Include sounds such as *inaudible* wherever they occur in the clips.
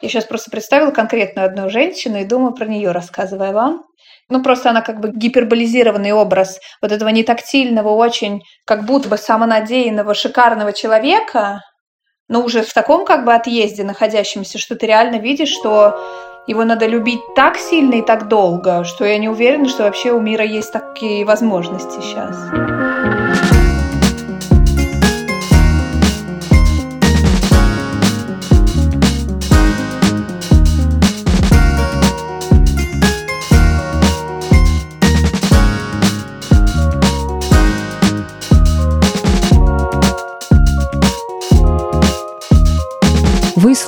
Я сейчас просто представила конкретную одну женщину и думаю про нее, рассказывая вам. Ну, просто она как бы гиперболизированный образ вот этого нетактильного, очень как будто бы самонадеянного, шикарного человека, но уже в таком как бы отъезде находящемся, что ты реально видишь, что его надо любить так сильно и так долго, что я не уверена, что вообще у мира есть такие возможности сейчас.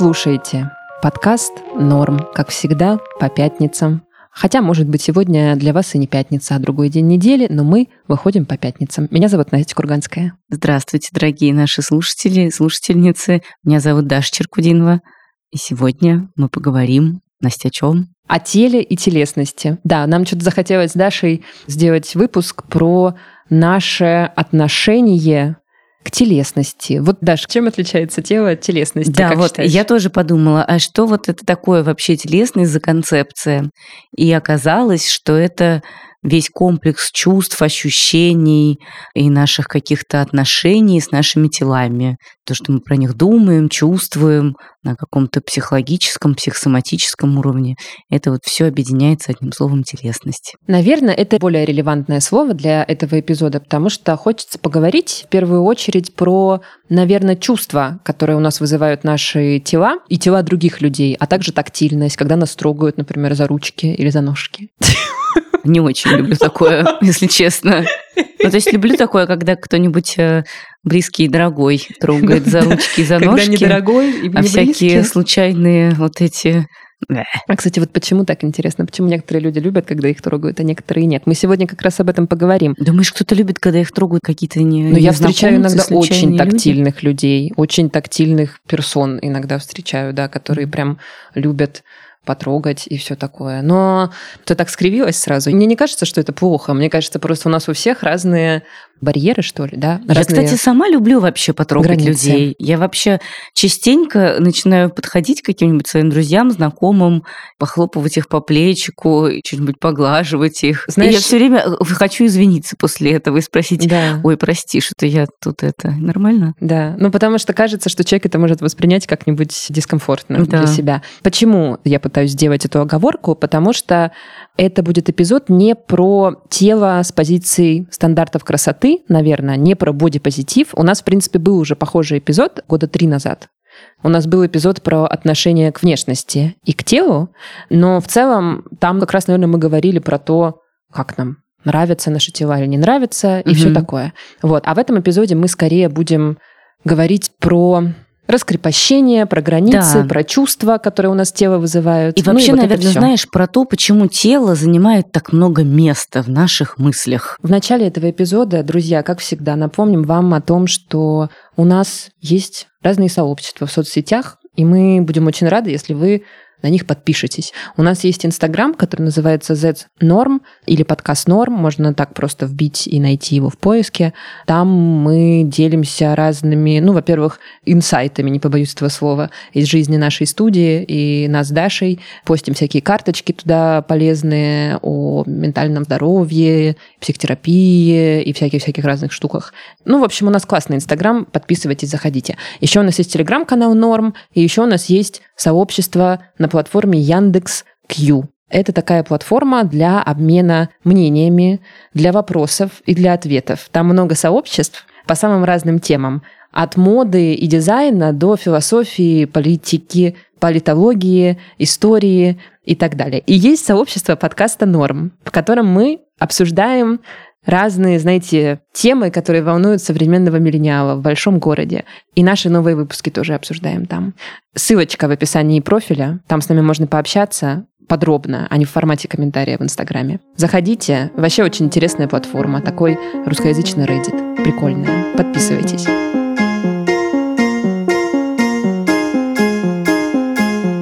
Слушаете подкаст «Норм», как всегда, по пятницам. Хотя, может быть, сегодня для вас и не пятница, а другой день недели, но мы выходим по пятницам. Меня зовут Настя Курганская. Здравствуйте, дорогие наши слушатели, слушательницы. Меня зовут Даша Черкудинова. И сегодня мы поговорим, Настя, о чем? О теле и телесности. Да, нам что-то захотелось с Дашей сделать выпуск про наше отношение к телесности. Вот, Даша, чем отличается тело от телесности? Да, вот считаешь? я тоже подумала, а что вот это такое вообще телесность за концепция? И оказалось, что это весь комплекс чувств, ощущений и наших каких-то отношений с нашими телами. То, что мы про них думаем, чувствуем на каком-то психологическом, психосоматическом уровне. Это вот все объединяется одним словом телесность. Наверное, это более релевантное слово для этого эпизода, потому что хочется поговорить в первую очередь про, наверное, чувства, которые у нас вызывают наши тела и тела других людей, а также тактильность, когда нас трогают, например, за ручки или за ножки. Не очень люблю такое, *laughs* если честно. Ну, то есть люблю такое, когда кто-нибудь э, близкий и дорогой трогает за ручки и за Когда ножки. недорогой и А не всякие близкий. случайные вот эти... А, кстати, вот почему так интересно? Почему некоторые люди любят, когда их трогают, а некоторые нет? Мы сегодня как раз об этом поговорим. Думаешь, кто-то любит, когда их трогают какие-то не Но я встречаю иногда очень случайные люди? тактильных людей, очень тактильных персон иногда встречаю, да, которые прям любят потрогать и все такое. Но ты так скривилась сразу. Мне не кажется, что это плохо. Мне кажется, просто у нас у всех разные барьеры, что ли, да? Я, Разные- кстати, сама люблю вообще потрогать границы. людей. Я вообще частенько начинаю подходить к каким-нибудь своим друзьям, знакомым, похлопывать их по плечику, и что-нибудь поглаживать их. И Знаешь- я все время э, хочу извиниться после этого и спросить, Да. ой, прости, что-то я тут это нормально? Да, ну потому что кажется, что человек это может воспринять как-нибудь дискомфортно Да. для себя. Почему я пытаюсь сделать эту оговорку? Потому что это будет эпизод не про тело с позиции стандартов красоты, наверное, не про бодипозитив. У нас, в принципе, был уже похожий эпизод года три назад. У нас был эпизод про отношение к внешности и к телу, но в целом там как раз, наверное, мы говорили про то, как нам нравятся наши тела или не нравятся, и Мгм. все такое. Вот. А в этом эпизоде мы скорее будем говорить про раскрепощение, про границы, Да. про чувства, которые у нас тело вызывают. И Ну вообще, вот это наверное, знаешь про то, почему тело занимает так много места в наших мыслях. В начале этого эпизода, друзья, как всегда, напомним вам о том, что у нас есть разные сообщества в соцсетях, и мы будем очень рады, если вы на них подпишитесь. У нас есть Инстаграм, который называется Z-Norm или подкаст Норм. Можно так просто вбить и найти его в поиске. Там мы делимся разными, ну, во-первых, инсайтами, не побоюсь этого слова, из жизни нашей студии и нас с Дашей. Постим всякие карточки туда полезные о ментальном здоровье, психотерапии и всяких-всяких разных штуках. Ну, в общем, у нас классный Инстаграм, подписывайтесь, заходите. Еще у нас есть Телеграм-канал Норм, и еще у нас есть сообщество на платформе Яндекс Q. Это такая платформа для обмена мнениями, для вопросов и для ответов. Там много сообществ по самым разным темам. От моды и дизайна до философии, политики, политологии, истории и так далее. И есть сообщество подкаста «Норм», в котором мы обсуждаем разные, знаете, темы, которые волнуют современного миллениала в большом городе. И наши новые выпуски тоже обсуждаем там. Ссылочка в описании профиля. Там с нами можно пообщаться подробно, а не в формате комментария в Инстаграме. Заходите. Вообще очень интересная платформа. Такой русскоязычный Reddit. Прикольная. Подписывайтесь.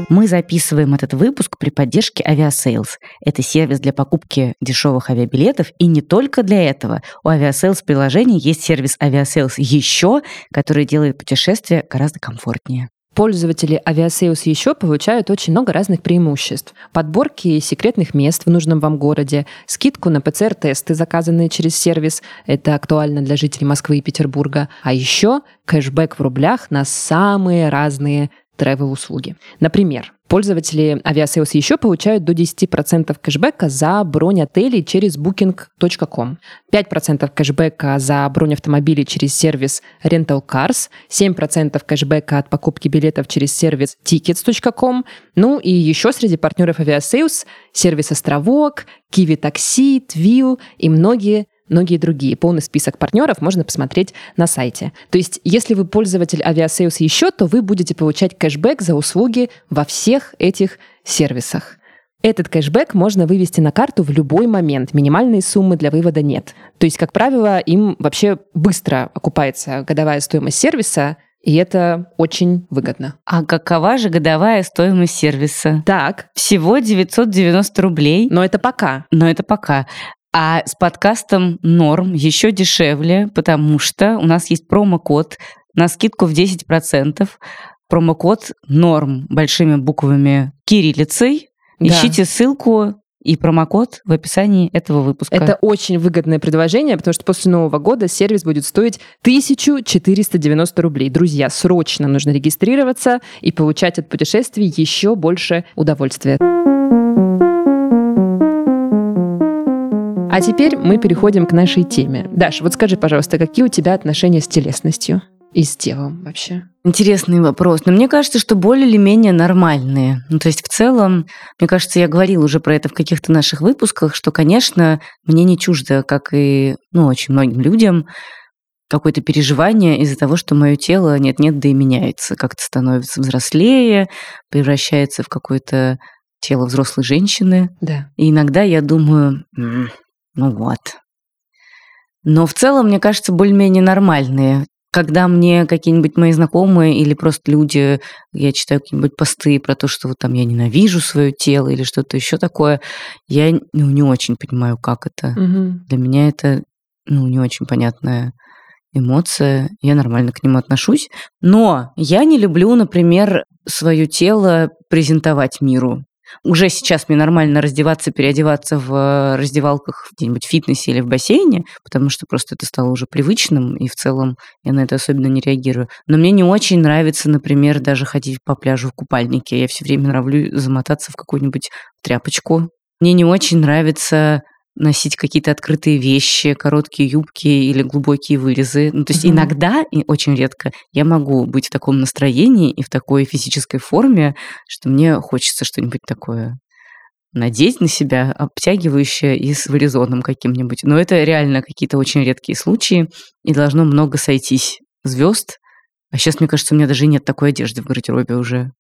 Мы записываем этот выпуск при поддержке Aviasales. Это сервис для покупки дешевых авиабилетов. И не только для этого. У Aviasales приложения есть сервис Aviasales еще, который делает путешествия гораздо комфортнее. Пользователи Aviasales еще получают очень много разных преимуществ. Подборки секретных мест в нужном вам городе, скидку на ПЦР-тесты, заказанные через сервис. Это актуально для жителей Москвы и Петербурга. А еще кэшбэк в рублях на самые разные travel-услуги. Например, Пользователи Aviasales еще получают до 10% кэшбэка за бронь отелей через booking.com, 5% кэшбэка за бронь автомобилей через сервис Rental Cars, 7% кэшбэка от покупки билетов через сервис tickets.com, ну и еще среди партнеров Aviasales сервис Островок, Kiwi Taxi, Twill и многие многие другие. Полный список партнеров можно посмотреть на сайте. То есть, если вы пользователь Aviasales еще, то вы будете получать кэшбэк за услуги во всех этих сервисах. Этот кэшбэк можно вывести на карту в любой момент. Минимальной суммы для вывода нет. То есть, как правило, им вообще быстро окупается годовая стоимость сервиса, и это очень выгодно. А какова же годовая стоимость сервиса? Так. Всего 990 рублей. Но это пока. Но это пока. А с подкастом «Норм» еще дешевле, потому что у нас есть промокод на скидку в 10%. Промокод «Норм» большими буквами кириллицей. Да. Ищите ссылку и промокод в описании этого выпуска. Это очень выгодное предложение, потому что после Нового года сервис будет стоить 1490 рублей. Друзья, срочно нужно регистрироваться и получать от путешествий еще больше удовольствия. А теперь мы переходим к нашей теме. Даш, вот скажи, пожалуйста, какие у тебя отношения с телесностью и с телом вообще? Интересный вопрос. Но мне кажется, что более или менее нормальные. Ну, то есть в целом, мне кажется, я говорила уже про это в каких-то наших выпусках, что, конечно, мне не чуждо, как и ну, очень многим людям, какое-то переживание из-за того, что мое тело нет-нет, да и меняется, как-то становится взрослее, превращается в какое-то тело взрослой женщины. Да. И иногда я думаю, ну вот. Но в целом, мне кажется, более-менее нормальные. Когда мне какие-нибудь мои знакомые или просто люди, я читаю какие-нибудь посты про то, что вот там я ненавижу свое тело или что-то еще такое, я ну, не очень понимаю, как это. Угу. Для меня это ну, не очень понятная эмоция, я нормально к нему отношусь. Но я не люблю, например, свое тело презентовать миру. Уже сейчас мне нормально раздеваться, переодеваться в э, раздевалках где-нибудь в фитнесе или в бассейне, потому что просто это стало уже привычным, и в целом я на это особенно не реагирую. Но мне не очень нравится, например, даже ходить по пляжу в купальнике. Я все время нравлю замотаться в какую-нибудь тряпочку. Мне не очень нравится носить какие-то открытые вещи, короткие юбки или глубокие вырезы. Ну, то есть mm-hmm. иногда, и очень редко, я могу быть в таком настроении и в такой физической форме, что мне хочется что-нибудь такое надеть на себя, обтягивающее и с вырезоном каким-нибудь. Но это реально какие-то очень редкие случаи, и должно много сойтись звезд. А сейчас, мне кажется, у меня даже нет такой одежды в гардеробе уже.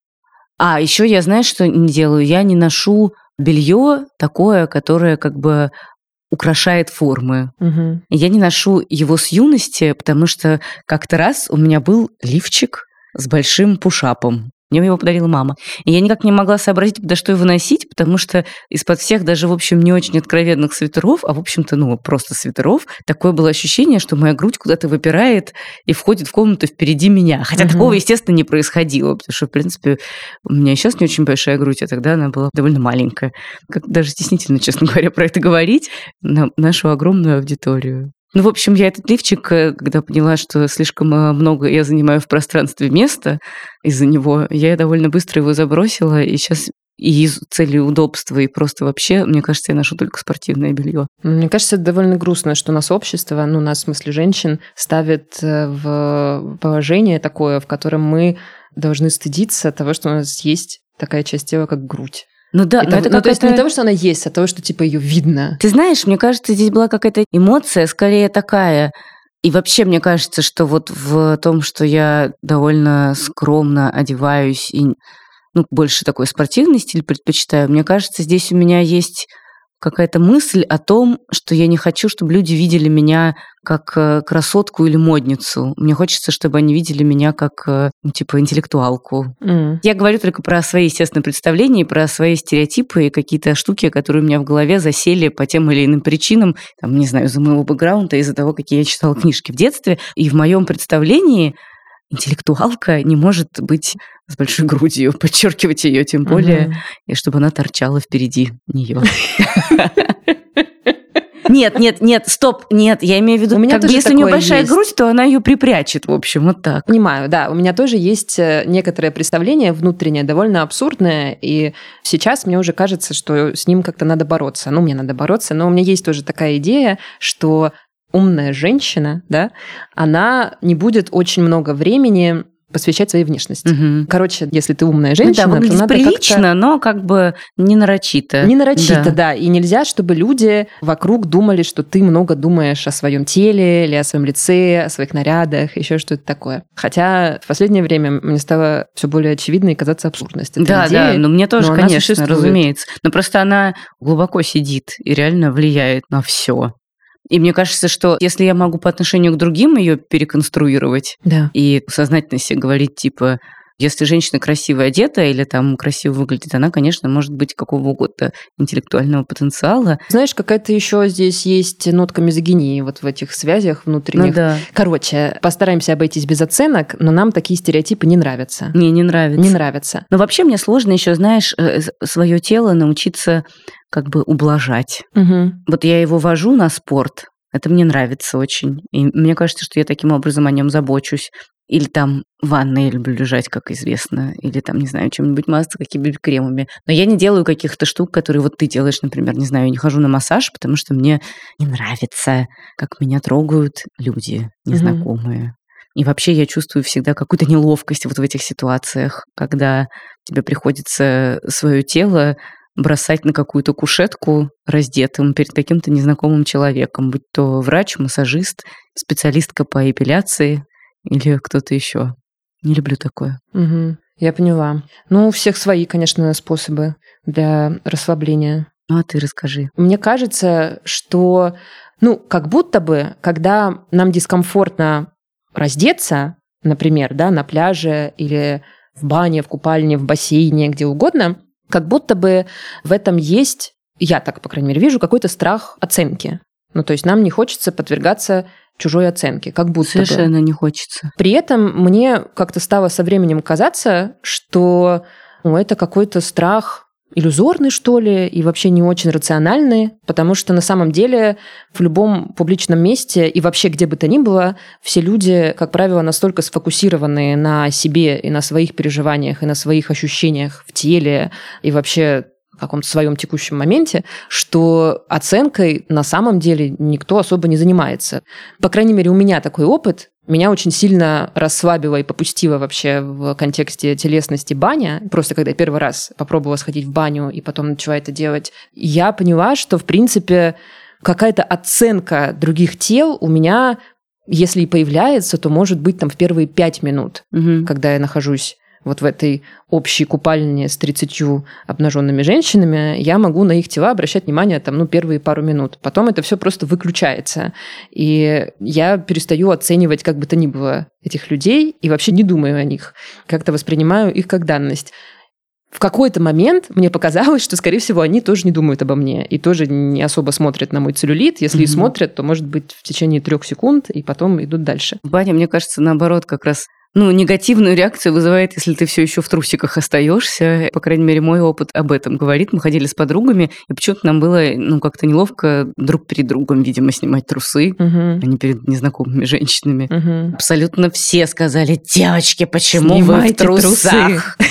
А, еще я, знаешь, что не делаю? Я не ношу белье такое, которое как бы украшает формы. Угу. Я не ношу его с юности, потому что как-то раз у меня был лифчик с большим пушапом. Мне его подарила мама. И я никак не могла сообразить, да что его носить, потому что из-под всех даже, в общем, не очень откровенных свитеров, а, в общем-то, ну, просто свитеров, такое было ощущение, что моя грудь куда-то выпирает и входит в комнату впереди меня. Хотя угу. такого, естественно, не происходило, потому что, в принципе, у меня сейчас не очень большая грудь, а тогда она была довольно маленькая. Как даже стеснительно, честно *laughs* говоря, про это говорить на нашу огромную аудиторию. Ну, в общем, я этот лифчик, э, когда поняла, что слишком э, много я занимаю в пространстве места из-за него, я довольно быстро его забросила, и сейчас и из цели удобства, и просто вообще, мне кажется, я ношу только спортивное белье. Мне кажется, это довольно грустно, что нас общество, ну, нас, в смысле, женщин, ставит э, в положение такое, в котором мы должны стыдиться того, что у нас есть такая часть тела, как грудь. Ну да, это, но это ну, то есть не того, что она есть, а того, что типа ее видно. Ты знаешь, мне кажется, здесь была какая-то эмоция, скорее такая. И вообще, мне кажется, что вот в том, что я довольно скромно одеваюсь и ну, больше такой спортивный стиль предпочитаю, мне кажется, здесь у меня есть какая-то мысль о том, что я не хочу, чтобы люди видели меня как э, красотку или модницу. Мне хочется, чтобы они видели меня как, э, ну, типа, интеллектуалку. Mm. Я говорю только про свои, естественно, представления, про свои стереотипы и какие-то штуки, которые у меня в голове засели по тем или иным причинам, там, не знаю, из-за моего бэкграунда, из-за того, какие я читала книжки в детстве. И в моем представлении интеллектуалка не может быть с большой грудью, *laughs* подчеркивать ее тем более, и чтобы она торчала впереди нее. *laughs* Нет, нет, нет, стоп, нет, я имею в виду, У меня как бы, тоже если у нее большая есть. грудь, то она ее припрячет, в общем, вот так. Понимаю, да. У меня тоже есть э, некоторое представление внутреннее, довольно абсурдное, и сейчас мне уже кажется, что с ним как-то надо бороться. Ну, мне надо бороться, но у меня есть тоже такая идея, что умная женщина, да, она не будет очень много времени посвящать своей внешности. Мгм. Короче, если ты умная Ну женщина, да, то надо прилично, но как бы не нарочито. как-то... Не нарочито, Да. да. И нельзя, чтобы люди вокруг думали, что ты много думаешь о своем теле или о своем лице, о своих нарядах, еще что-то такое. Хотя в последнее время мне стало все более очевидно и казаться абсурдность этой Да, идеи. да, но мне тоже, но конечно, существует. разумеется. Но просто она глубоко сидит и реально влияет на все. И мне кажется, что если я могу по отношению к другим ее переконструировать Да. и сознательно себе говорить, типа, если женщина красиво одета или там красиво выглядит, она, конечно, может быть какого угодно интеллектуального потенциала. Знаешь, какая-то еще здесь есть нотка мизогинии вот в этих связях Ну внутренних. да, Короче, постараемся обойтись без оценок, но нам такие стереотипы не нравятся. мне не нравится. Не нравятся. Но вообще мне сложно еще, знаешь, свое тело научиться как бы ублажать. Мгм. Вот я его вожу на спорт, это мне нравится очень. И мне кажется, что я таким образом о нем забочусь. Или там в ванной люблю лежать, как известно. Или там, не знаю, чем-нибудь мазаться, какими-нибудь кремами. Но я не делаю каких-то штук, которые вот ты делаешь, например, не знаю, я не хожу на массаж, потому что мне не нравится, как меня трогают люди незнакомые. И вообще я чувствую всегда какую-то неловкость вот в этих ситуациях, когда тебе приходится свое тело бросать на какую-то кушетку раздетым перед каким-то незнакомым человеком, будь то врач, массажист, специалистка по эпиляции или кто-то еще. Не люблю такое. Мгм. Я поняла. Ну, у всех свои, конечно, способы для расслабления. Ну, а ты расскажи. Мне кажется, что, ну, как будто бы, когда нам дискомфортно раздеться, например, да, на пляже или в бане, в купальне, в бассейне, где угодно, как будто бы в этом есть, я так, по крайней мере, вижу, какой-то страх оценки. Ну, то есть нам не хочется подвергаться чужой оценке, как будто бы. Совершенно не хочется. При этом мне как-то стало со временем казаться, что ну, это какой-то страх иллюзорный, что ли, и вообще не очень рациональный, потому что на самом деле в любом публичном месте и вообще где бы то ни было, все люди, как правило, настолько сфокусированы на себе и на своих переживаниях, и на своих ощущениях в теле, и вообще каком-то своем текущем моменте, что оценкой на самом деле никто особо не занимается. По крайней мере, у меня такой опыт. Меня очень сильно расслабило и попустило вообще в контексте телесности баня. Просто когда я первый раз попробовала сходить в баню и потом начала это делать, я поняла, что, в принципе, какая-то оценка других тел у меня, если и появляется, то может быть там в первые пять минут, Мгм. когда я нахожусь вот в этой общей купальне с 30 обнаженными женщинами, я могу на их тела обращать внимание там, ну, первые пару минут. Потом это все просто выключается. И я перестаю оценивать как бы то ни было этих людей и вообще не думаю о них. Как-то воспринимаю их как данность. В какой-то момент мне показалось, что, скорее всего, они тоже не думают обо мне и тоже не особо смотрят на мой целлюлит. Если и Мгм. смотрят, то, может быть, в течение трех секунд, и потом идут дальше. Баня, мне кажется, наоборот, как раз ну, негативную реакцию вызывает, если ты все еще в трусиках остаешься. По крайней мере, мой опыт об этом говорит. Мы ходили с подругами, и почему-то нам было, ну, как-то неловко друг перед другом, видимо, снимать трусы, Мгм. а не перед незнакомыми женщинами. Мгм. Абсолютно все сказали, девочки, почему Снимайте вы в трусах? *laughs*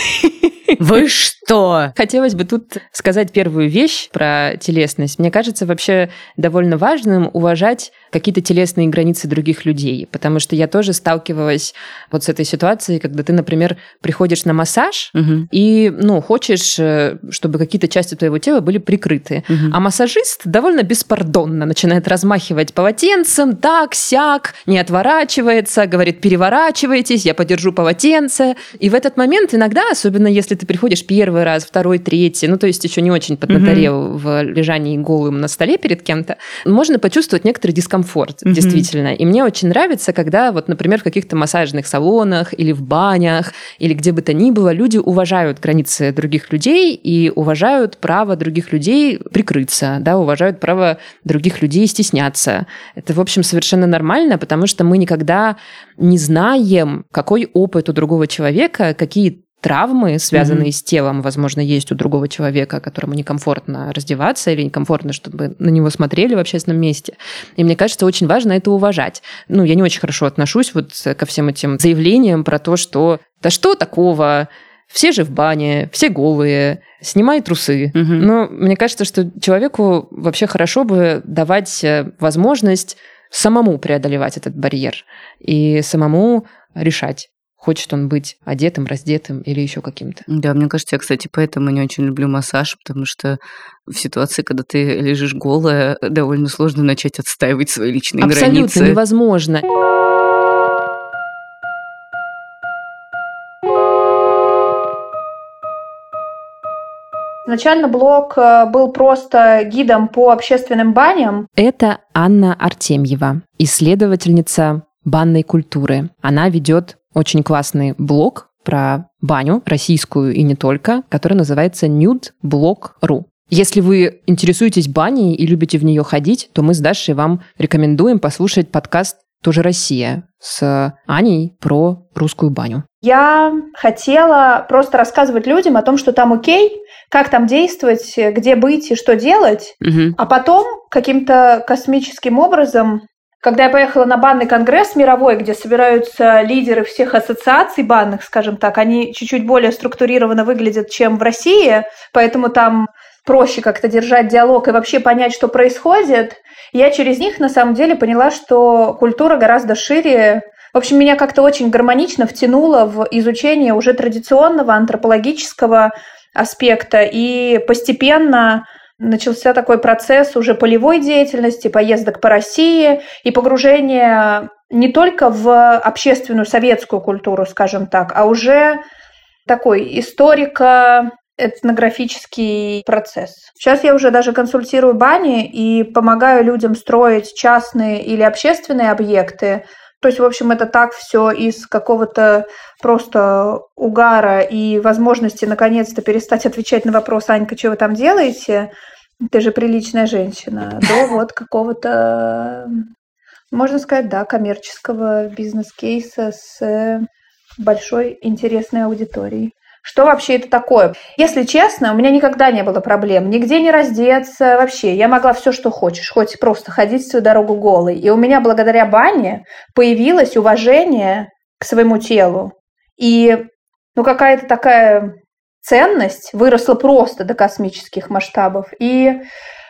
Вы что? Хотелось бы тут сказать первую вещь про телесность. Мне кажется, вообще довольно важным уважать какие-то телесные границы других людей, потому что я тоже сталкивалась вот с этой ситуацией, когда ты, например, приходишь на массаж Мгм, и, ну, хочешь, э, чтобы какие-то части твоего тела были прикрыты. мгм. А массажист довольно беспардонно начинает размахивать полотенцем, так, сяк, не отворачивается, говорит, переворачивайтесь, я подержу полотенце. И в этот момент иногда, особенно если ты приходишь первый раз, второй, третий, ну, то есть еще не очень поднаторел в лежании голым на столе перед кем-то, можно почувствовать некоторый дискомфорт, Мгм. действительно. И мне очень нравится, когда вот, например, в каких-то массажных салонах или в банях, или где бы то ни было, люди уважают границы других людей и уважают право других людей прикрыться, да, уважают право других людей стесняться. Это, в общем, совершенно нормально, потому что мы никогда не знаем, какой опыт у другого человека, какие травмы, связанные mm-hmm. с телом, возможно, есть у другого человека, которому некомфортно раздеваться или некомфортно, чтобы на него смотрели в общественном месте. И мне кажется, очень важно это уважать. Ну, я не очень хорошо отношусь вот ко всем этим заявлениям про то, что да что такого, все же в бане, все голые, снимай трусы. Угу. Но мне кажется, что человеку вообще хорошо бы давать э, возможность самому преодолевать этот барьер и самому решать, хочет он быть одетым, раздетым или еще каким-то. Да, мне кажется, я, кстати, поэтому не очень люблю массаж, потому что в ситуации, когда ты лежишь голая, довольно сложно начать отстаивать свои личные Абсолютно границы. Абсолютно невозможно. Изначально блог э, был просто гидом по общественным баням. Это Анна Артемьева, исследовательница банной культуры. Она ведет очень классный блог про баню, российскую и не только, который называется nudeblog.ru. Если вы интересуетесь баней и любите в нее ходить, то мы с Дашей вам рекомендуем послушать подкаст «Тоже Россия» с Аней про русскую баню. Я хотела просто рассказывать людям о том, что там окей, как там действовать, где быть и что делать, угу. а потом каким-то космическим образом когда я поехала на банный конгресс мировой, где собираются лидеры всех ассоциаций банных, скажем так, они чуть-чуть более структурированно выглядят, чем в России, поэтому там проще как-то держать диалог и вообще понять, что происходит. Я через них на самом деле поняла, что культура гораздо шире. В общем, меня как-то очень гармонично втянуло в изучение уже традиционного антропологического аспекта и постепенно начался такой процесс уже полевой деятельности, поездок по России и погружения не только в общественную советскую культуру, скажем так, а уже такой историко этнографический процесс. Сейчас я уже даже консультирую бани и помогаю людям строить частные или общественные объекты, то есть, в общем, это так все из какого-то просто угара и возможности наконец-то перестать отвечать на вопрос, Анька, что вы там делаете? Ты же приличная женщина. *laughs* До вот какого-то, можно сказать, да, коммерческого бизнес-кейса с большой интересной аудиторией. Что вообще это такое? Если честно, у меня никогда не было проблем. Нигде не раздеться вообще. Я могла все, что хочешь. Хоть просто ходить свою дорогу голой. И у меня благодаря бане появилось уважение к своему телу. И ну, какая-то такая ценность выросла просто до космических масштабов. И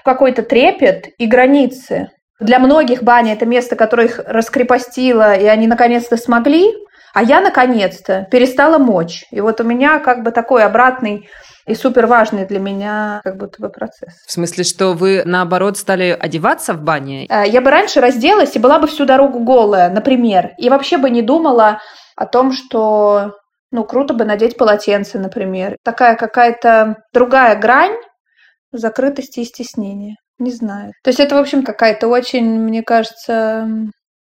какой-то трепет и границы. Для многих баня – это место, которое их раскрепостило, и они наконец-то смогли а я наконец-то перестала мочь. И вот у меня как бы такой обратный и супер важный для меня как будто бы процесс. В смысле, что вы наоборот стали одеваться в бане? Э, я бы раньше разделась и была бы всю дорогу голая, например, и вообще бы не думала о том, что ну круто бы надеть полотенце, например. Такая какая-то другая грань закрытости и стеснения. Не знаю. То есть это, в общем, какая-то очень, мне кажется,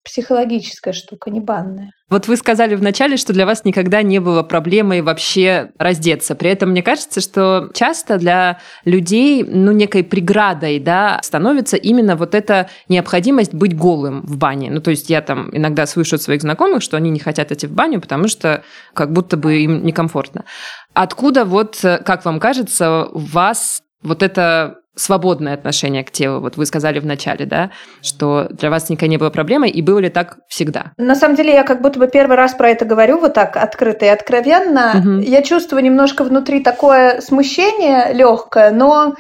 психологическая штука, не банная. Вот вы сказали вначале, что для вас никогда не было проблемой вообще раздеться. При этом мне кажется, что часто для людей, ну, некой преградой, да, становится именно вот эта необходимость быть голым в бане. Ну, то есть я там иногда слышу от своих знакомых, что они не хотят идти в баню, потому что как будто бы им некомфортно. Откуда вот, как вам кажется, у вас вот это свободное отношение к телу. Вот вы сказали в начале, да, что для вас никогда не было проблемой, и было ли так всегда? На самом деле, я как будто бы первый раз про это говорю вот так открыто и откровенно. Угу. Я чувствую немножко внутри такое смущение легкое, но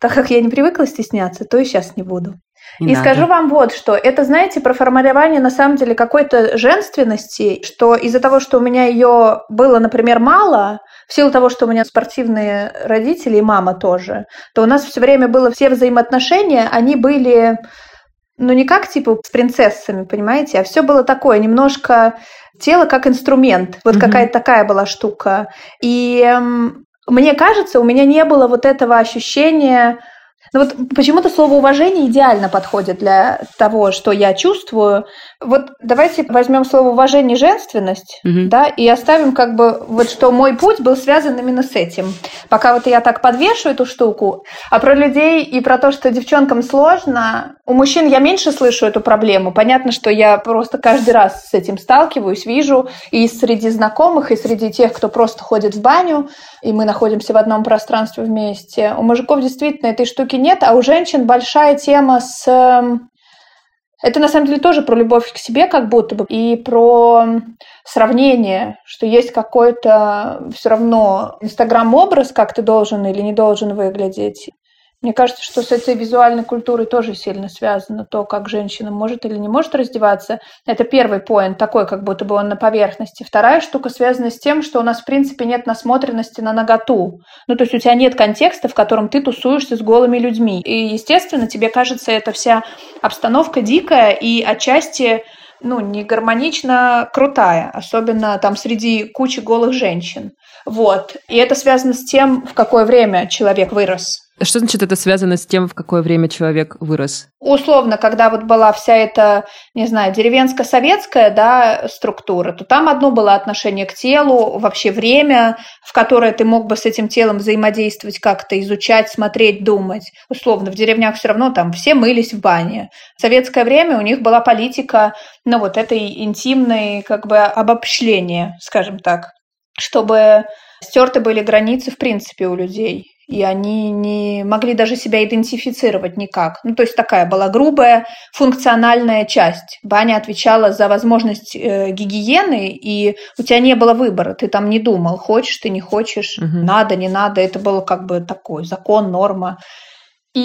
так как я не привыкла стесняться, то и сейчас не буду. Не и надо. скажу вам вот что. Это, знаете, про формирование на самом деле какой-то женственности, что из-за того, что у меня ее было, например, мало, в силу того, что у меня спортивные родители и мама тоже, то у нас все время было все взаимоотношения, они были, ну, не как типа с принцессами, понимаете, а все было такое, немножко тело как инструмент. Вот mm-hmm. какая-то такая была штука. И эм, мне кажется, у меня не было вот этого ощущения Ну вот почему-то слово уважение идеально подходит для того, что я чувствую. Вот давайте возьмем слово уважение женственность, угу. да, и оставим как бы вот что мой путь был связан именно с этим. Пока вот я так подвешу эту штуку, а про людей и про то, что девчонкам сложно, у мужчин я меньше слышу эту проблему. Понятно, что я просто каждый раз с этим сталкиваюсь, вижу и среди знакомых, и среди тех, кто просто ходит в баню, и мы находимся в одном пространстве вместе. У мужиков действительно этой штуки нет, а у женщин большая тема с... Это на самом деле тоже про любовь к себе как будто бы и про сравнение, что есть какой-то все равно инстаграм-образ, как ты должен или не должен выглядеть. Мне кажется, что с этой визуальной культурой тоже сильно связано то, как женщина может или не может раздеваться. Это первый поинт, такой, как будто бы он на поверхности. Вторая штука связана с тем, что у нас, в принципе, нет насмотренности на наготу. Ну, то есть у тебя нет контекста, в котором ты тусуешься с голыми людьми. И, естественно, тебе кажется эта вся обстановка дикая и отчасти ну, не гармонично крутая, особенно там среди кучи голых женщин. Вот. И это связано с тем, в какое время человек вырос. Что значит это связано с тем, в какое время человек вырос? Условно, когда вот была вся эта, не знаю, деревенско-советская да, структура, то там одно было отношение к телу, вообще время, в которое ты мог бы с этим телом взаимодействовать, как-то изучать, смотреть, думать. Условно, в деревнях все равно там все мылись в бане. В советское время у них была политика, ну вот этой интимной как бы обобщения, скажем так, чтобы стерты были границы в принципе у людей и они не могли даже себя идентифицировать никак. Ну, то есть такая была грубая функциональная часть. Баня отвечала за возможность э, гигиены, и у тебя не было выбора. Ты там не думал, хочешь ты, не хочешь, угу. надо, не надо. Это было как бы такой закон, норма. И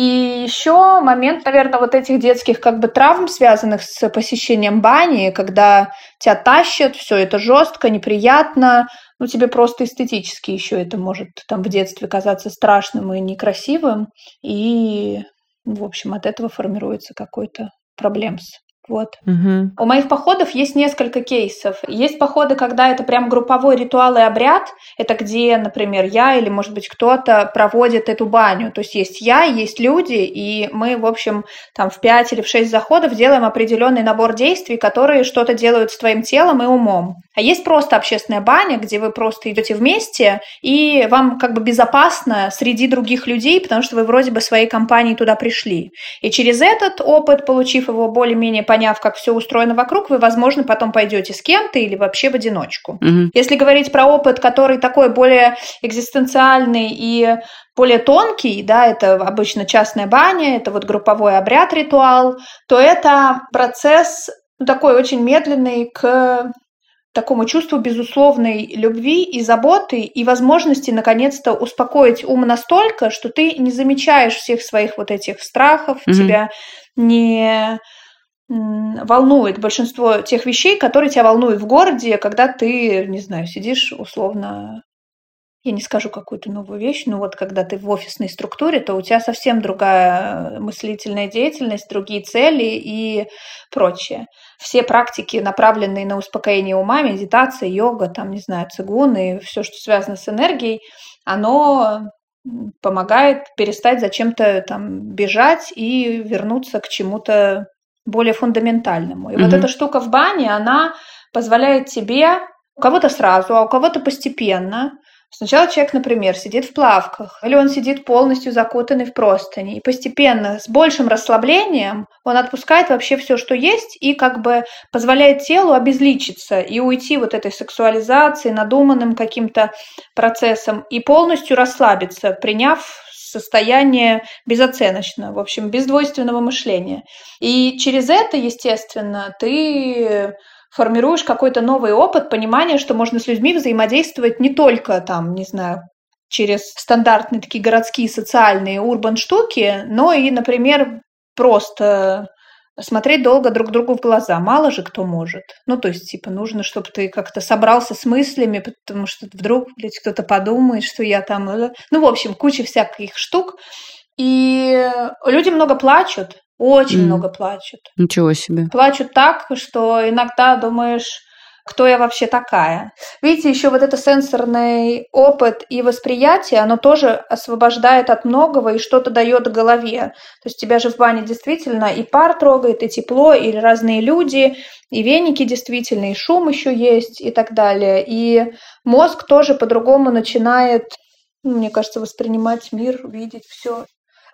еще момент, наверное, вот этих детских как бы травм, связанных с посещением бани, когда тебя тащат, все это жестко, неприятно, ну, тебе просто эстетически еще это может там в детстве казаться страшным и некрасивым, и, в общем, от этого формируется какой-то проблемс. Вот. Угу. У моих походов есть несколько кейсов. Есть походы, когда это прям групповой ритуал и обряд. Это где, например, я или, может быть, кто-то проводит эту баню. То есть есть я, есть люди, и мы, в общем, там в 5 или в 6 заходов делаем определенный набор действий, которые что-то делают с твоим телом и умом. А есть просто общественная баня, где вы просто идете вместе, и вам как бы безопасно среди других людей, потому что вы вроде бы своей компанией туда пришли. И через этот опыт, получив его более-менее поняв, как все устроено вокруг, вы, возможно, потом пойдете с кем-то или вообще в одиночку. Угу. Если говорить про опыт, который такой более экзистенциальный и более тонкий, да, это обычно частная баня, это вот групповой обряд, ритуал, то это процесс ну, такой очень медленный к такому чувству безусловной любви и заботы и возможности наконец-то успокоить ум настолько, что ты не замечаешь всех своих вот этих страхов, mm тебя не волнует большинство тех вещей, которые тебя волнуют в городе, когда ты, не знаю, сидишь условно, я не скажу какую-то новую вещь, но вот когда ты в офисной структуре, то у тебя совсем другая мыслительная деятельность, другие цели и прочее. Все практики, направленные на успокоение ума, медитация, йога, там, не знаю, цигун и все, что связано с энергией, оно помогает перестать зачем-то там бежать и вернуться к чему-то более фундаментальному. И mm-hmm. вот эта штука в бане, она позволяет тебе у кого-то сразу, а у кого-то постепенно. Сначала человек, например, сидит в плавках, или он сидит полностью закутанный в простыни, и постепенно, с большим расслаблением, он отпускает вообще все, что есть, и как бы позволяет телу обезличиться и уйти вот этой сексуализации, надуманным каким-то процессом, и полностью расслабиться, приняв состояние безоценочно, в общем, без двойственного мышления. И через это, естественно, ты формируешь какой-то новый опыт, понимание, что можно с людьми взаимодействовать не только там, не знаю, через стандартные такие городские социальные урбан штуки, но и, например, просто смотреть долго друг другу в глаза. Мало же кто может. Ну, то есть, типа, нужно, чтобы ты как-то собрался с мыслями, потому что вдруг, блядь, кто-то подумает, что я там... Э, ну, в общем, куча всяких штук. И люди много плачут, очень mm. много плачут. Ничего себе. Плачут так, что иногда думаешь, кто я вообще такая. Видите, еще вот это сенсорный опыт и восприятие, оно тоже освобождает от многого и что-то дает голове. То есть тебя же в бане действительно и пар трогает, и тепло, и разные люди, и веники действительно, и шум еще есть, и так далее. И мозг тоже по-другому начинает, ну, мне кажется, воспринимать мир, видеть все.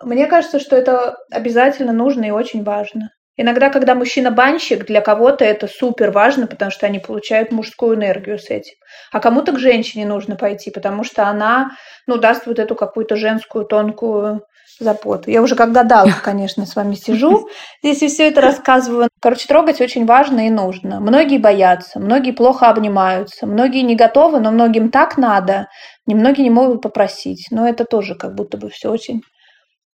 Мне кажется, что это обязательно нужно и очень важно. Иногда, когда мужчина банщик, для кого-то это супер важно, потому что они получают мужскую энергию с этим. А кому-то к женщине нужно пойти, потому что она, ну, даст вот эту какую-то женскую тонкую заботу. Я уже как гадалка, *laughs* конечно, с вами сижу. Здесь и все это рассказываю. Короче, трогать очень важно и нужно. Многие боятся, многие плохо обнимаются, многие не готовы, но многим так надо. Немногие не могут попросить. Но это тоже как будто бы все очень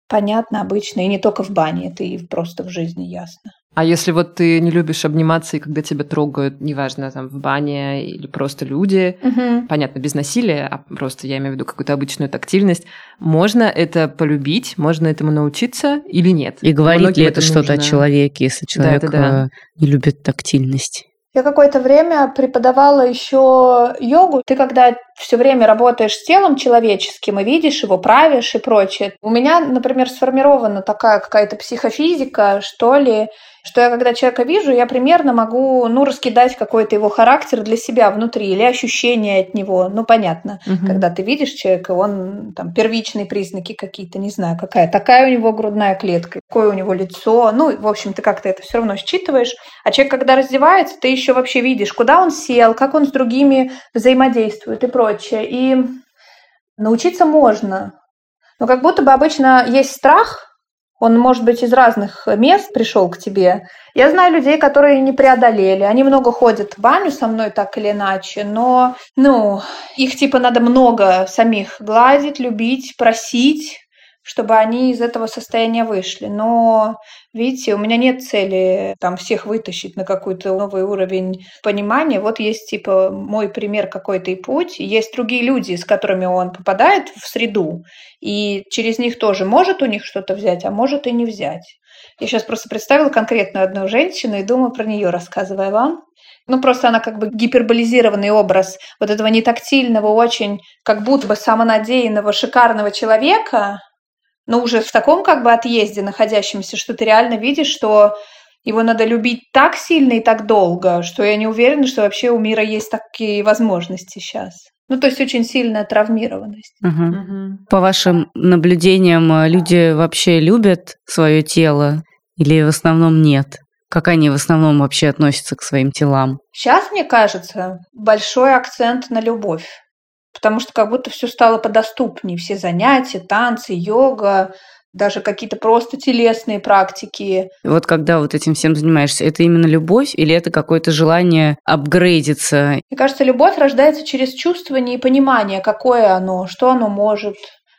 понятно, обычно, и не только в бане, это и просто в жизни ясно. А если вот ты не любишь обниматься, и когда тебя трогают, неважно, там, в бане или просто люди, угу. понятно, без насилия, а просто я имею в виду какую-то обычную тактильность, можно это полюбить, можно этому научиться или нет? И говорит ли это что-то о человеке, если человек да, да, да. не любит тактильность? Я какое-то время преподавала еще йогу. Ты когда все время работаешь с телом человеческим и видишь его, правишь и прочее. У меня, например, сформирована такая какая-то психофизика, что ли, что я когда человека вижу, я примерно могу, ну, раскидать какой-то его характер для себя внутри или ощущения от него. Ну, понятно, угу. когда ты видишь человека, он там первичные признаки какие-то, не знаю, какая такая у него грудная клетка, какое у него лицо. Ну, в общем, ты как-то это все равно считываешь. А человек, когда раздевается, ты еще вообще видишь, куда он сел, как он с другими взаимодействует и прочее. И научиться можно. Но как будто бы обычно есть страх, он, может быть, из разных мест пришел к тебе. Я знаю людей, которые не преодолели. Они много ходят в баню со мной так или иначе, но, ну, их типа надо много самих гладить, любить, просить, чтобы они из этого состояния вышли. Но, видите, у меня нет цели там всех вытащить на какой-то новый уровень понимания. Вот есть типа мой пример какой-то и путь. Есть другие люди, с которыми он попадает в среду, и через них тоже может у них что-то взять, а может и не взять. Я сейчас просто представила конкретную одну женщину и думаю про нее, рассказывая вам. Ну, просто она как бы гиперболизированный образ вот этого нетактильного, очень как будто бы самонадеянного, шикарного человека, но уже в таком как бы отъезде находящемся, что ты реально видишь, что его надо любить так сильно и так долго, что я не уверена, что вообще у мира есть такие возможности сейчас. Ну, то есть очень сильная травмированность. Угу. Угу. По вашим наблюдениям, э, люди вообще любят свое тело или в основном нет? Как они в основном вообще относятся к своим телам? Сейчас, мне кажется, большой акцент на любовь потому что как будто все стало подоступнее. Все занятия, танцы, йога, даже какие-то просто телесные практики. Вот когда вот этим всем занимаешься, это именно любовь или это какое-то желание апгрейдиться? Мне кажется, любовь рождается через чувствование и понимание, какое оно, что оно может,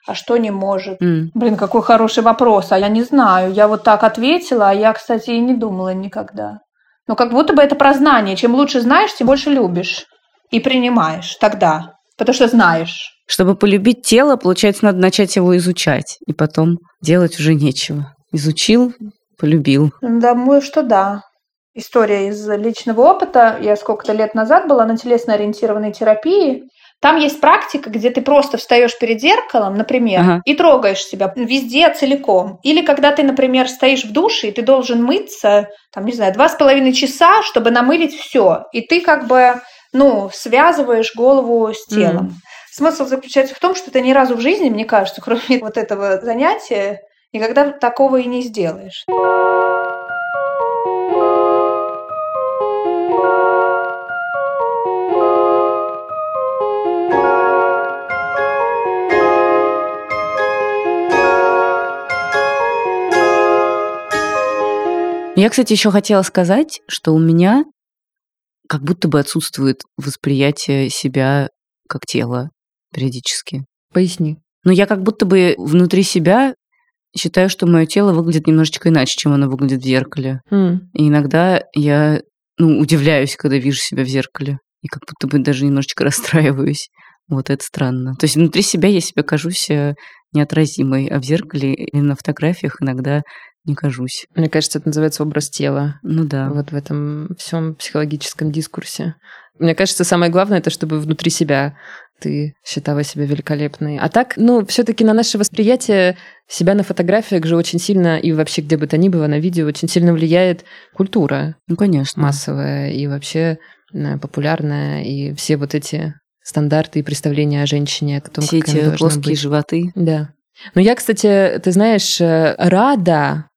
а что не может. Mm. Блин, какой хороший вопрос, а я не знаю. Я вот так ответила, а я, кстати, и не думала никогда. Но как будто бы это про знание. Чем лучше знаешь, тем больше любишь и принимаешь тогда потому что знаешь. Чтобы полюбить тело, получается, надо начать его изучать, и потом делать уже нечего. Изучил, полюбил. Думаю, что да. История из личного опыта. Я сколько-то лет назад была на телесно-ориентированной терапии. Там есть практика, где ты просто встаешь перед зеркалом, например, ага. и трогаешь себя везде целиком. Или когда ты, например, стоишь в душе, и ты должен мыться, там, не знаю, два с половиной часа, чтобы намылить все. И ты как бы ну, связываешь голову с телом. Mm. Смысл заключается в том, что ты ни разу в жизни, мне кажется, *laughs* кроме вот этого занятия, никогда такого и не сделаешь. Я, кстати, еще хотела сказать, что у меня как будто бы отсутствует восприятие себя как тела периодически. Поясни. Но я как будто бы внутри себя считаю, что мое тело выглядит немножечко иначе, чем оно выглядит в зеркале. Mm. И иногда я ну, удивляюсь, когда вижу себя в зеркале. И как будто бы даже немножечко *laughs* расстраиваюсь. Вот это странно. То есть внутри себя я себя кажусь э, неотразимой, а в зеркале или на фотографиях иногда не кажусь. Мне кажется, это называется образ тела. Ну да. Вот в этом всем психологическом дискурсе. Мне кажется, самое главное это, чтобы внутри себя ты считала себя великолепной. А так, ну, все-таки на наше восприятие себя на фотографиях же очень сильно, и вообще где бы то ни было на видео, очень сильно влияет культура. Ну, конечно. Массовая и вообще э, популярная, и все вот эти стандарты и представления о женщине, о том, Все как эти плоские быть. животы. Да. Но я, кстати, ты знаешь, э, рада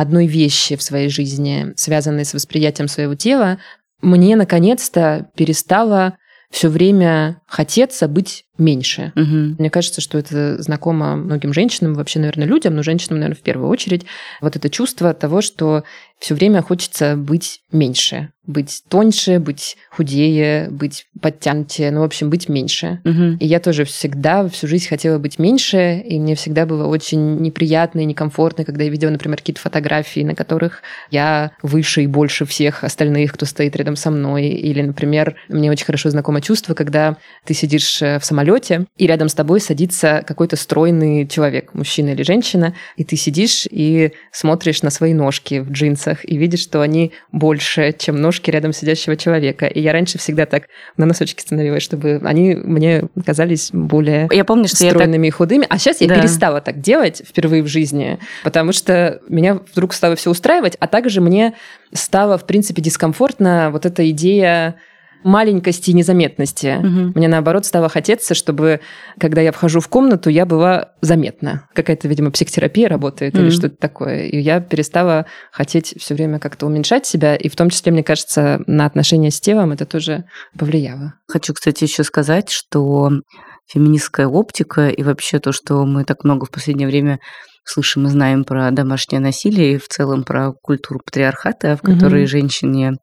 одной вещи в своей жизни, связанной с восприятием своего тела, мне наконец-то перестало все время хотеться быть меньше. Угу. Мне кажется, что это знакомо многим женщинам, вообще, наверное, людям, но женщинам, наверное, в первую очередь. Вот это чувство того, что все время хочется быть меньше, быть тоньше, быть худее, быть подтянутее, ну, в общем, быть меньше. Угу. И я тоже всегда всю жизнь хотела быть меньше, и мне всегда было очень неприятно и некомфортно, когда я видела, например, какие-то фотографии, на которых я выше и больше всех остальных, кто стоит рядом со мной. Или, например, мне очень хорошо знакомо чувство, когда ты сидишь э, в самолете, и рядом с тобой садится какой-то стройный человек, мужчина или женщина, и ты сидишь и смотришь на свои ножки в джинсах, джинсах и видишь, что они больше, чем ножки рядом сидящего человека. И я раньше всегда так на носочки становилась, чтобы они мне казались более я помню, что стройными я так... и худыми. А сейчас я да. перестала так делать впервые в жизни, потому что меня вдруг стало все устраивать, а также мне стало, в принципе, дискомфортно вот эта идея маленькости и незаметности. Угу. Мне, наоборот, стало хотеться, чтобы, когда я вхожу в комнату, я была заметна. Какая-то, видимо, психотерапия работает угу. или что-то такое. И я перестала хотеть все время как-то уменьшать себя. И в том числе, мне кажется, на отношения с телом это тоже повлияло. Хочу, кстати, еще сказать, что феминистская оптика и вообще то, что мы так много в последнее время слышим и знаем про домашнее насилие и в целом про культуру патриархата, в которой угу. женщине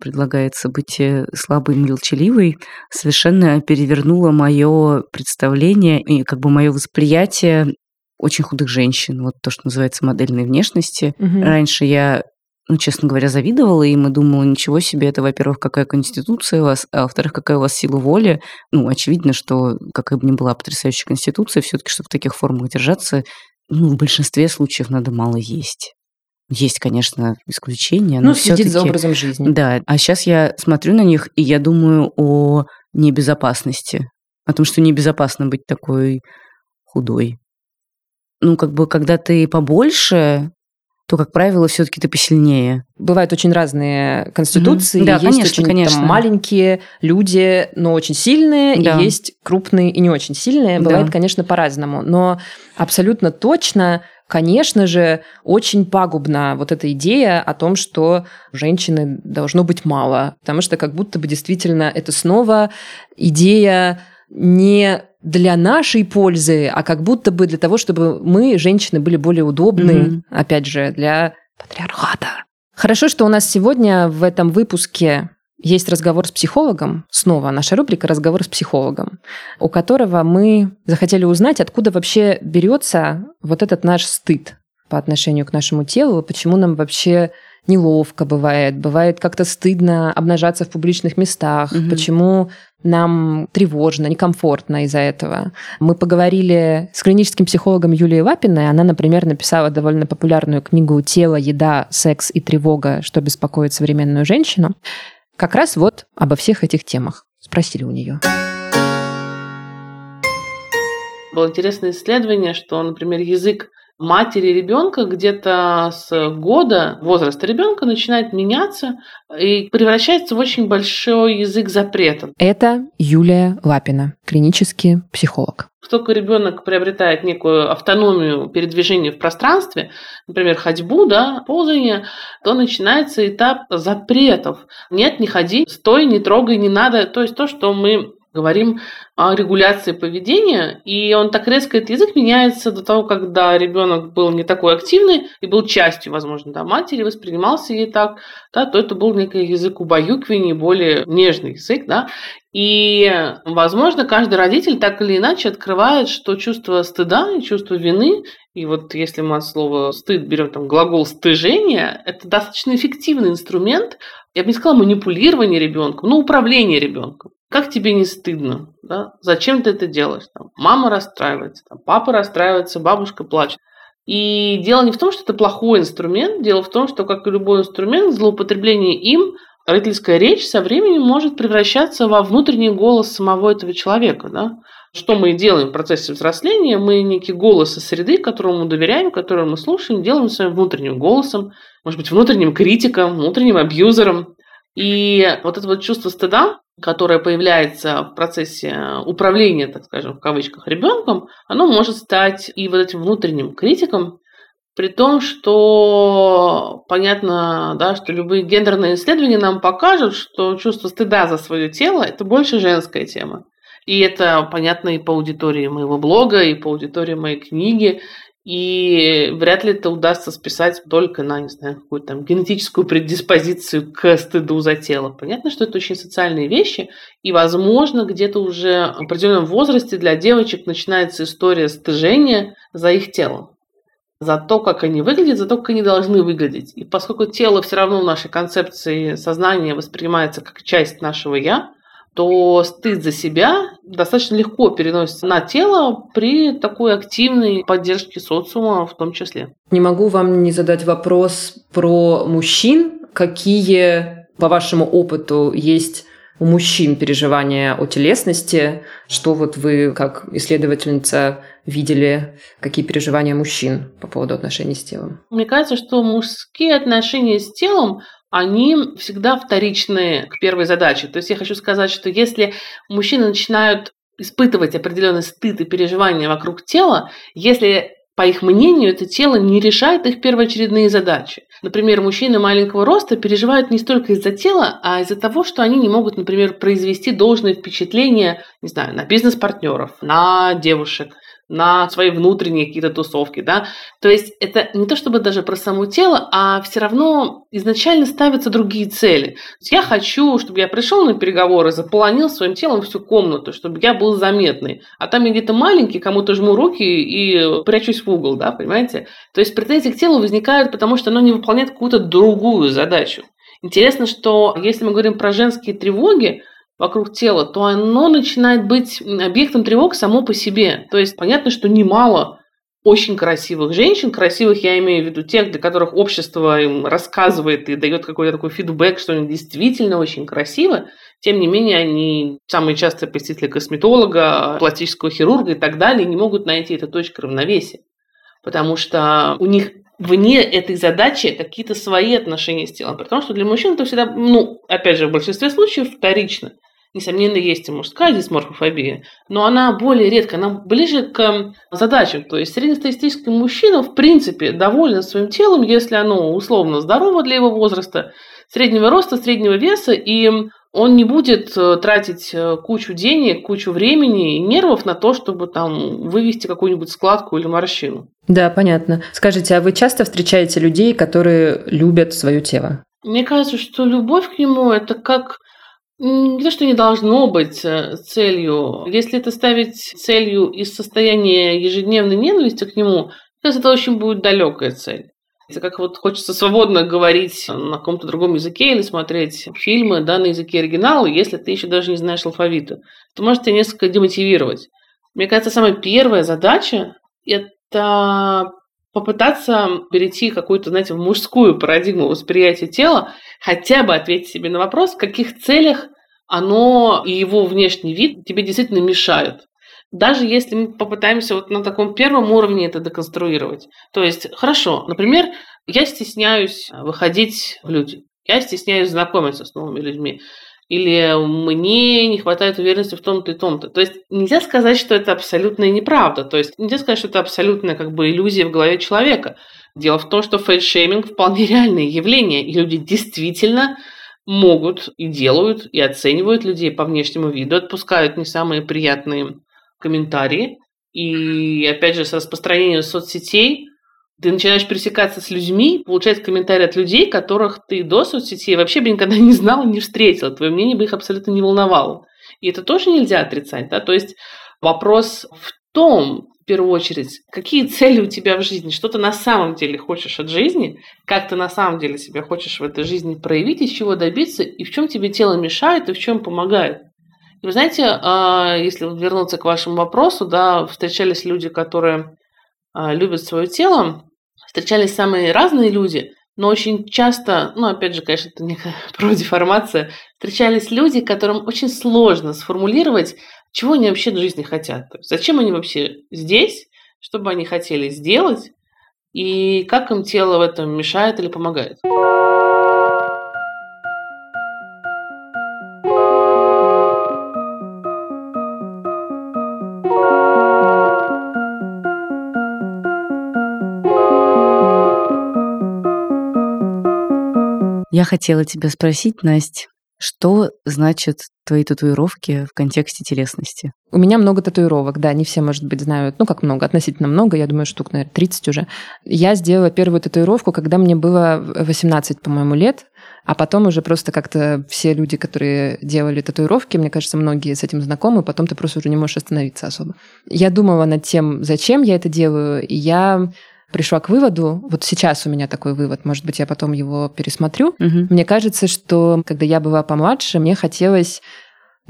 предлагается быть слабой молчаливой, совершенно перевернуло мое представление и как бы мое восприятие очень худых женщин, вот то, что называется модельной внешности. Угу. Раньше я ну, честно говоря, завидовала им и думала, ничего себе, это, во-первых, какая конституция у вас, а во-вторых, какая у вас сила воли. Ну, очевидно, что, какая бы ни была потрясающая конституция, все таки чтобы в таких формах держаться, ну, в большинстве случаев надо мало есть. Есть, конечно, исключения. Ну, следить за образом жизни. Да. А сейчас я смотрю на них, и я думаю о небезопасности. О том, что небезопасно быть такой худой. Ну, как бы, когда ты побольше, то, как правило, все-таки ты посильнее. Бывают очень разные конституции. Mm-hmm. Да, есть конечно, очень конечно. Там, маленькие люди, но очень сильные, да. и есть крупные и не очень сильные. Бывает, да. конечно, по-разному. Но абсолютно точно конечно же, очень пагубна вот эта идея о том, что женщины должно быть мало, потому что как будто бы действительно это снова идея не для нашей пользы, а как будто бы для того, чтобы мы, женщины, были более удобны, mm-hmm. опять же, для патриархата. Хорошо, что у нас сегодня в этом выпуске есть разговор с психологом, снова наша рубрика «Разговор с психологом», у которого мы захотели узнать, откуда вообще берется вот этот наш стыд по отношению к нашему телу, почему нам вообще неловко бывает, бывает как-то стыдно обнажаться в публичных местах, угу. почему нам тревожно, некомфортно из-за этого. Мы поговорили с клиническим психологом Юлией Лапиной. Она, например, написала довольно популярную книгу «Тело, еда, секс и тревога. Что беспокоит современную женщину». Как раз вот обо всех этих темах спросили у нее. Было интересное исследование, что, например, язык матери ребенка где-то с года возраста ребенка начинает меняться и превращается в очень большой язык запретов. Это Юлия Лапина, клинический психолог. Как только ребенок приобретает некую автономию передвижения в пространстве, например, ходьбу, да, ползание, то начинается этап запретов. Нет, не ходи, стой, не трогай, не надо. То есть то, что мы говорим о регуляции поведения, и он так резко, этот язык меняется до того, когда ребенок был не такой активный и был частью, возможно, да, матери, воспринимался ей так, да, то это был некий язык убаюкивания, более нежный язык, да, и, возможно, каждый родитель так или иначе открывает, что чувство стыда и чувство вины, и вот если мы от слова стыд берем там глагол стыжения, это достаточно эффективный инструмент, я бы не сказала манипулирование ребенком, но управление ребенком. Как тебе не стыдно? Да? Зачем ты это делаешь? Там, мама расстраивается, там, папа расстраивается, бабушка плачет. И дело не в том, что это плохой инструмент, дело в том, что, как и любой инструмент, злоупотребление им родительская речь со временем может превращаться во внутренний голос самого этого человека. Да? Что мы делаем в процессе взросления? Мы некий голос из среды, которому мы доверяем, которому мы слушаем, делаем своим внутренним голосом, может быть, внутренним критиком, внутренним абьюзером. И вот это вот чувство стыда, которое появляется в процессе управления, так скажем, в кавычках, ребенком, оно может стать и вот этим внутренним критиком, при том, что понятно, да, что любые гендерные исследования нам покажут, что чувство стыда за свое тело – это больше женская тема. И это понятно и по аудитории моего блога, и по аудитории моей книги. И вряд ли это удастся списать только на, не знаю, какую-то там генетическую предиспозицию к стыду за тело. Понятно, что это очень социальные вещи, и, возможно, где-то уже в определенном возрасте для девочек начинается история стыжения за их телом за то, как они выглядят, за то, как они должны выглядеть. И поскольку тело все равно в нашей концепции сознания воспринимается как часть нашего «я», то стыд за себя достаточно легко переносится на тело при такой активной поддержке социума в том числе. Не могу вам не задать вопрос про мужчин. Какие, по вашему опыту, есть у мужчин переживания о телесности? Что вот вы, как исследовательница, видели, какие переживания мужчин по поводу отношений с телом? Мне кажется, что мужские отношения с телом они всегда вторичны к первой задаче. То есть я хочу сказать, что если мужчины начинают испытывать определенный стыд и переживания вокруг тела, если по их мнению, это тело не решает их первоочередные задачи. Например, мужчины маленького роста переживают не столько из-за тела, а из-за того, что они не могут, например, произвести должное впечатление, не знаю, на бизнес-партнеров, на девушек, на свои внутренние какие-то тусовки, да. То есть это не то чтобы даже про само тело, а все равно изначально ставятся другие цели. я хочу, чтобы я пришел на переговоры, заполонил своим телом всю комнату, чтобы я был заметный. А там я где-то маленький, кому-то жму руки и прячусь в угол, да, понимаете? То есть претензии к телу возникают, потому что оно не выполняет какую-то другую задачу. Интересно, что если мы говорим про женские тревоги, вокруг тела, то оно начинает быть объектом тревог само по себе. То есть понятно, что немало очень красивых женщин, красивых я имею в виду тех, для которых общество им рассказывает и дает какой-то такой фидбэк, что они действительно очень красивы, тем не менее они самые частые посетители косметолога, пластического хирурга и так далее не могут найти эту точку равновесия, потому что у них вне этой задачи какие-то свои отношения с телом. Потому что для мужчин это всегда, ну, опять же, в большинстве случаев вторично. Несомненно, есть и мужская дисморфофобия, но она более редко, она ближе к задачам. То есть среднестатистический мужчина, в принципе, доволен своим телом, если оно условно здорово для его возраста, среднего роста, среднего веса, и он не будет э, тратить э, кучу денег, кучу времени и нервов на то, чтобы там вывести какую-нибудь складку или морщину. Да, понятно. Скажите, а вы часто встречаете людей, которые любят свое тело? Мне кажется, что любовь к нему – это как не то, что не должно быть э, целью. Если это ставить целью из состояния ежедневной ненависти к нему, кажется, это очень будет далекая цель. Это как вот хочется свободно говорить на каком-то другом языке или смотреть фильмы да, на языке оригинала, если ты еще даже не знаешь алфавита. Это может тебя несколько демотивировать. Мне кажется, самая первая задача – это попытаться перейти какую-то, знаете, в мужскую парадигму восприятия тела, хотя бы ответить себе на вопрос, в каких целях оно и его внешний вид тебе действительно мешают. Даже если мы попытаемся вот на таком первом уровне это деконструировать. То есть, хорошо, например, я стесняюсь выходить в люди, я стесняюсь знакомиться с новыми людьми, или мне не хватает уверенности в том-то и том-то. То есть нельзя сказать, что это абсолютная неправда. То есть нельзя сказать, что это абсолютная как бы иллюзия в голове человека. Дело в том, что face shaming вполне реальное явление, и люди действительно могут и делают, и оценивают людей по внешнему виду, отпускают не самые приятные комментарии. И опять же, с распространением соцсетей ты начинаешь пересекаться с людьми, получать комментарии от людей, которых ты до соцсетей вообще бы никогда не знала, не встретила. Твое мнение бы их абсолютно не волновало. И это тоже нельзя отрицать. Да? То есть вопрос в том, первую очередь, какие цели у тебя в жизни, что ты на самом деле хочешь от жизни, как ты на самом деле себя хочешь в этой жизни проявить, из чего добиться, и в чем тебе тело мешает, и в чем помогает. И вы знаете, а, если вернуться к вашему вопросу, да, встречались люди, которые а, любят свое тело, встречались самые разные люди, но очень часто, ну, опять же, конечно, это некая *laughs* продеформация, встречались люди, которым очень сложно сформулировать, чего они вообще в жизни хотят. Зачем они вообще здесь, что бы они хотели сделать, и как им тело в этом мешает или помогает. Я хотела тебя спросить, Настя, что значит твои татуировки в контексте телесности? У меня много татуировок, да, не все, может быть, знают, ну как много, относительно много, я думаю, штук, наверное, 30 уже. Я сделала первую татуировку, когда мне было 18, по-моему, лет, а потом уже просто как-то все люди, которые делали татуировки, мне кажется, многие с этим знакомы, потом ты просто уже не можешь остановиться особо. Я думала над тем, зачем я это делаю, и я пришла к выводу, вот сейчас у меня такой вывод, может быть, я потом его пересмотрю. Угу. Мне кажется, что когда я была помладше, мне хотелось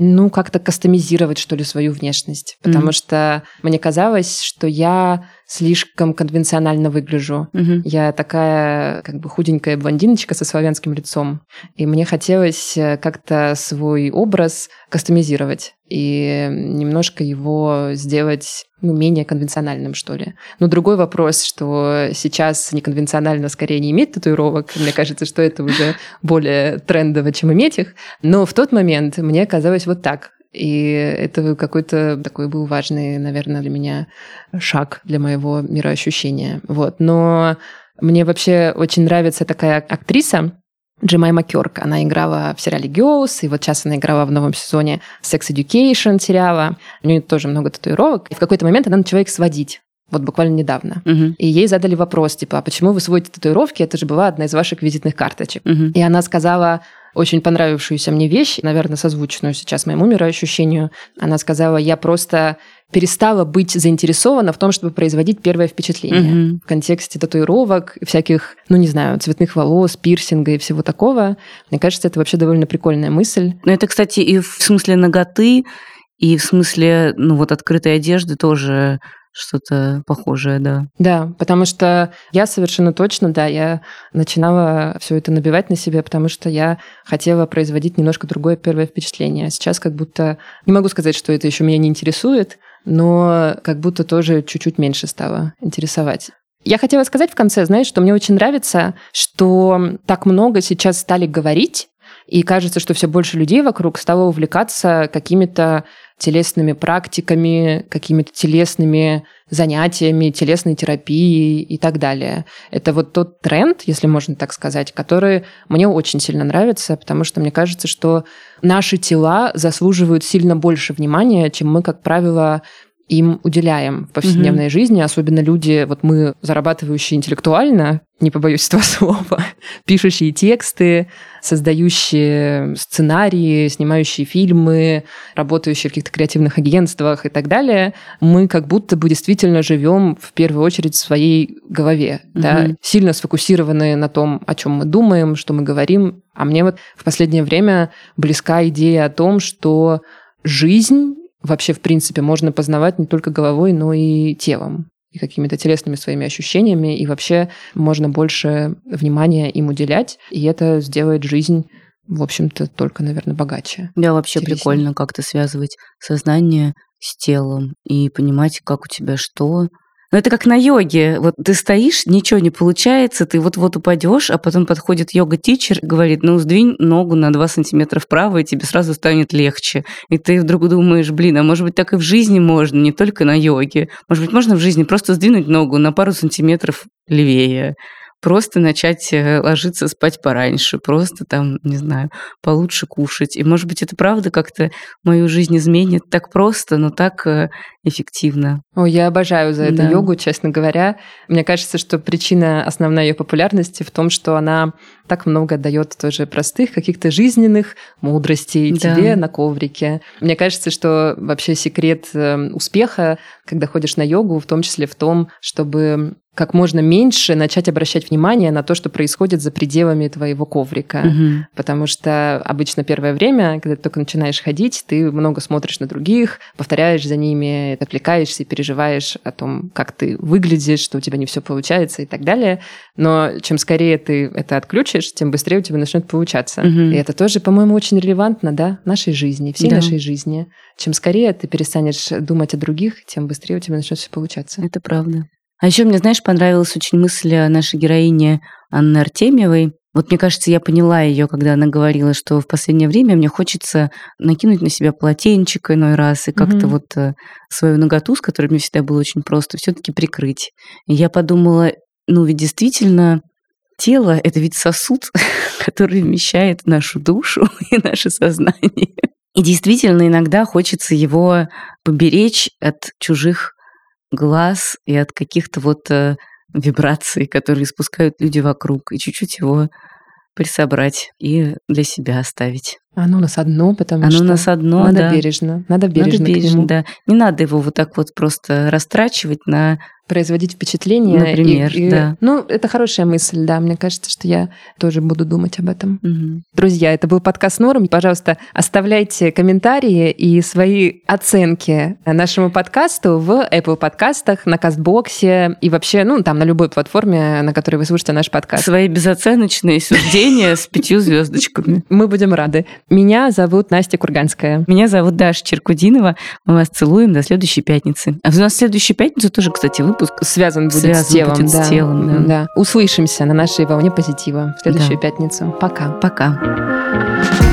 ну, как-то кастомизировать, что ли, свою внешность. Потому mm что мне казалось, что я слишком конвенционально выгляжу. Mm-hmm. Я такая как бы худенькая блондиночка со славянским лицом. И мне хотелось э, как-то свой образ кастомизировать и немножко его сделать ну, менее конвенциональным, что ли. Но другой вопрос, что сейчас неконвенционально скорее не иметь татуировок. Мне кажется, что это уже *laughs* более трендово, чем иметь их. Но в тот момент мне казалось вот так. И это какой-то такой был важный, наверное, для меня шаг для моего мироощущения. Вот. Но мне вообще очень нравится такая актриса, Джемайма Кёрк. Она играла в сериале Girls, и вот сейчас она играла в новом сезоне Sex Education сериала. У нее тоже много татуировок. И в какой-то момент она начала их сводить. Вот буквально недавно. Угу. И ей задали вопрос, типа, а почему вы сводите татуировки? Это же была одна из ваших визитных карточек. Угу. И она сказала очень понравившуюся мне вещь, наверное, созвучную сейчас моему мироощущению. Она сказала, я просто перестала быть заинтересована в том, чтобы производить первое впечатление. Угу. В контексте татуировок, всяких, ну не знаю, цветных волос, пирсинга и всего такого. Мне кажется, это вообще довольно прикольная мысль. Ну это, кстати, и в смысле ноготы, и в смысле, ну вот открытой одежды тоже что-то похожее, да. Да, потому что я совершенно точно, да, я начинала все это набивать на себе, потому что я хотела производить немножко другое первое впечатление. Сейчас как будто, не могу сказать, что это еще меня не интересует, но как будто тоже чуть-чуть меньше стало интересовать. Я хотела сказать в конце, знаешь, что мне очень нравится, что так много сейчас стали говорить, и кажется, что все больше людей вокруг стало увлекаться какими-то телесными практиками, какими-то телесными занятиями, телесной терапией и так далее. Это вот тот тренд, если можно так сказать, который мне очень сильно нравится, потому что мне кажется, что наши тела заслуживают сильно больше внимания, чем мы, как правило, им уделяем в повседневной mm-hmm. жизни, особенно люди, вот мы, зарабатывающие интеллектуально, не побоюсь этого *laughs* слова, пишущие тексты, создающие сценарии, снимающие фильмы, работающие в каких-то креативных агентствах и так далее, мы как будто бы действительно живем в первую очередь в своей голове, mm-hmm. да, сильно сфокусированы на том, о чем мы думаем, что мы говорим. А мне вот в последнее время близка идея о том, что жизнь вообще, в принципе, можно познавать не только головой, но и телом и какими-то телесными своими ощущениями, и вообще можно больше внимания им уделять, и это сделает жизнь в общем-то, только, наверное, богаче. Да, вообще интереснее. прикольно как-то связывать сознание с телом и понимать, как у тебя что, но это как на йоге. Вот ты стоишь, ничего не получается, ты вот-вот упадешь, а потом подходит йога-тичер и говорит, ну, сдвинь ногу на 2 сантиметра вправо, и тебе сразу станет легче. И ты вдруг думаешь, блин, а может быть так и в жизни можно, не только на йоге. Может быть, можно в жизни просто сдвинуть ногу на пару сантиметров левее просто начать э, ложиться спать пораньше, просто там, не знаю, получше кушать. И, может быть, это правда как-то мою жизнь изменит так просто, но так э, эффективно. О, я обожаю за это да. йогу, честно говоря. Мне кажется, что причина основной ее популярности в том, что она так много дает тоже простых каких-то жизненных мудростей да. тебе на коврике. Мне кажется, что вообще секрет эм, успеха, когда ходишь на йогу, в том числе в том, чтобы как можно меньше начать обращать внимание на то, что происходит за пределами твоего коврика. Угу. Потому что обычно первое время, когда ты только начинаешь ходить, ты много смотришь на других, повторяешь за ними отвлекаешься и переживаешь о том, как ты выглядишь, что у тебя не все получается и так далее. Но чем скорее ты это отключишь, тем быстрее у тебя начнет получаться. Мгм. И это тоже, по-моему, очень релевантно, да, нашей жизни, всей Да. нашей жизни. Чем скорее ты перестанешь думать о других, тем быстрее у тебя начнет все получаться. Это правда. А еще мне, знаешь, понравилась очень мысль о нашей героине Анны Артемьевой. Вот мне кажется, я поняла ее, когда она говорила, что в последнее время мне хочется накинуть на себя полотенчик иной раз и как-то Мгм. вот э, свою наготу, с которой мне всегда было очень просто, все-таки прикрыть. И я подумала, ну ведь действительно тело — это ведь сосуд, *laughs* который вмещает нашу душу *laughs* и наше сознание. И действительно, иногда хочется его поберечь от чужих глаз и от каких-то вот э, вибраций, которые испускают люди вокруг, и чуть-чуть его присобрать и для себя оставить. Оно у нас одно, потому Оно что у нас одно, надо да. бережно, надо бережно, Надо к бережно, нему да. Не надо его вот так вот просто растрачивать на... производить впечатление. и- Например, и- да. Ну, это хорошая мысль, да. Мне кажется, что я тоже буду думать об этом. Мгм. Друзья, это был подкаст Норм. Пожалуйста, оставляйте комментарии и свои оценки нашему подкасту в Apple подкастах, на Кастбоксе и вообще, ну, там, на любой платформе, на которой вы слушаете наш подкаст. Свои безоценочные суждения с пятью звездочками. Мы будем рады. Меня зовут Настя Курганская. Меня зовут Даша Черкудинова. Мы вас целуем до следующей пятницы. А у нас в следующую пятницу тоже, кстати, выпуск. Связан будет Связан с телом. будет с да. телом, да. да. Услышимся на нашей волне позитива в следующую Да. пятницу. Пока. Пока.